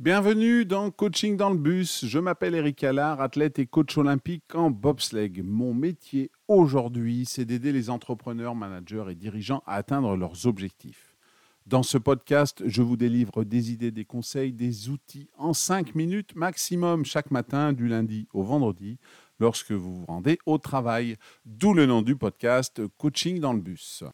Bienvenue dans Coaching dans le bus. Je m'appelle Eric Allard, athlète et coach olympique en bobsleigh. Mon métier aujourd'hui, c'est d'aider les entrepreneurs, managers et dirigeants à atteindre leurs objectifs. Dans ce podcast, je vous délivre des idées, des conseils, des outils en 5 minutes maximum chaque matin du lundi au vendredi lorsque vous vous rendez au travail. D'où le nom du podcast Coaching dans le bus.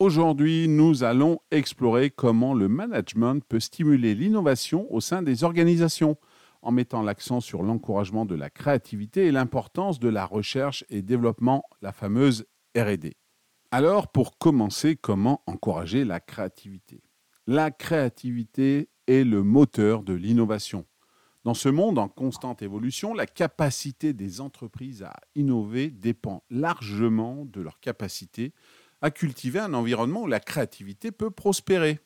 Aujourd'hui, nous allons explorer comment le management peut stimuler l'innovation au sein des organisations en mettant l'accent sur l'encouragement de la créativité et l'importance de la recherche et développement, la fameuse RD. Alors, pour commencer, comment encourager la créativité? La créativité est le moteur de l'innovation. Dans ce monde en constante évolution, la capacité des entreprises à innover dépend largement de leur capacité à cultiver un environnement où la créativité peut prospérer.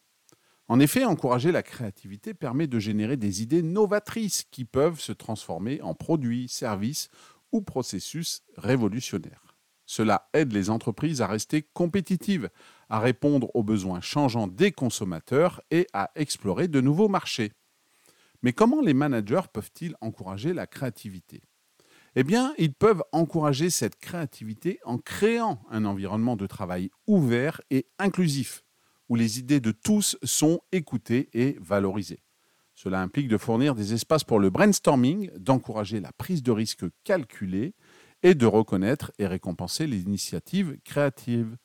En effet, encourager la créativité permet de générer des idées novatrices qui peuvent se transformer en produits, services ou processus révolutionnaires. Cela aide les entreprises à rester compétitives, à répondre aux besoins changeants des consommateurs et à explorer de nouveaux marchés. Mais comment les managers peuvent-ils encourager la créativité? Eh bien, ils peuvent encourager cette créativité en créant un environnement de travail ouvert et inclusif, où les idées de tous sont écoutées et valorisées. Cela implique de fournir des espaces pour le brainstorming, d'encourager la prise de risque calculée et de reconnaître et récompenser les initiatives créatives.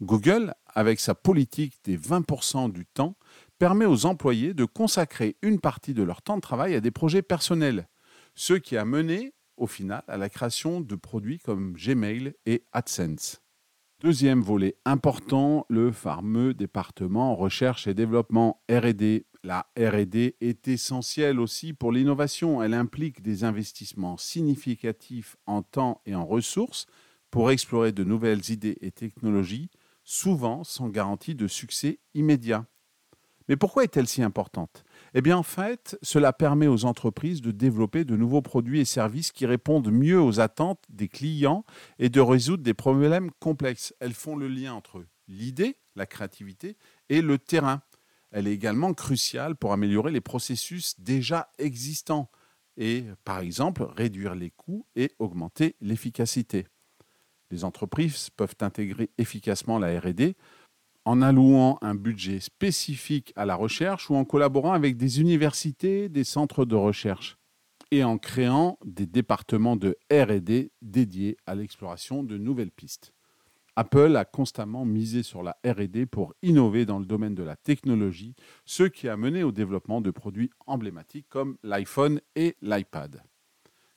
Google, avec sa politique des 20% du temps, permet aux employés de consacrer une partie de leur temps de travail à des projets personnels, ce qui a mené au final à la création de produits comme Gmail et AdSense. Deuxième volet important, le fameux département recherche et développement RD. La RD est essentielle aussi pour l'innovation. Elle implique des investissements significatifs en temps et en ressources pour explorer de nouvelles idées et technologies, souvent sans garantie de succès immédiat. Mais pourquoi est-elle si importante? Eh bien, en fait, cela permet aux entreprises de développer de nouveaux produits et services qui répondent mieux aux attentes des clients et de résoudre des problèmes complexes. Elles font le lien entre l'idée, la créativité, et le terrain. Elle est également cruciale pour améliorer les processus déjà existants et, par exemple, réduire les coûts et augmenter l'efficacité. Les entreprises peuvent intégrer efficacement la RD en allouant un budget spécifique à la recherche ou en collaborant avec des universités, des centres de recherche et en créant des départements de RD dédiés à l'exploration de nouvelles pistes. Apple a constamment misé sur la RD pour innover dans le domaine de la technologie, ce qui a mené au développement de produits emblématiques comme l'iPhone et l'iPad.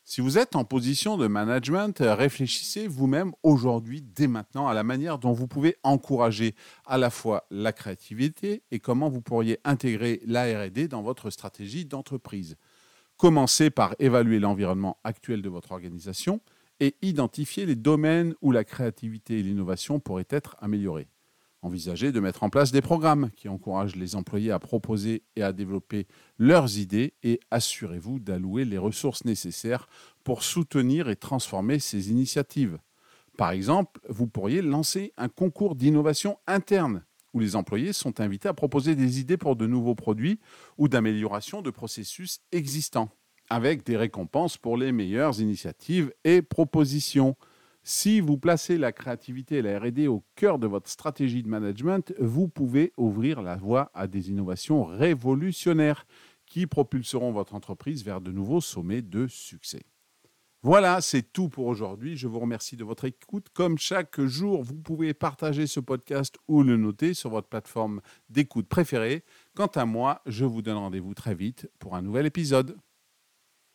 Si vous êtes en position de management, réfléchissez vous-même aujourd'hui, dès maintenant, à la manière dont vous pouvez encourager à la fois la créativité et comment vous pourriez intégrer la RD dans votre stratégie d'entreprise. Commencez par évaluer l'environnement actuel de votre organisation et identifier les domaines où la créativité et l'innovation pourraient être améliorées. Envisagez de mettre en place des programmes qui encouragent les employés à proposer et à développer leurs idées et assurez-vous d'allouer les ressources nécessaires pour soutenir et transformer ces initiatives. Par exemple, vous pourriez lancer un concours d'innovation interne où les employés sont invités à proposer des idées pour de nouveaux produits ou d'amélioration de processus existants, avec des récompenses pour les meilleures initiatives et propositions. Si vous placez la créativité et la RD au cœur de votre stratégie de management, vous pouvez ouvrir la voie à des innovations révolutionnaires qui propulseront votre entreprise vers de nouveaux sommets de succès. Voilà, c'est tout pour aujourd'hui. Je vous remercie de votre écoute. Comme chaque jour, vous pouvez partager ce podcast ou le noter sur votre plateforme d'écoute préférée. Quant à moi, je vous donne rendez-vous très vite pour un nouvel épisode.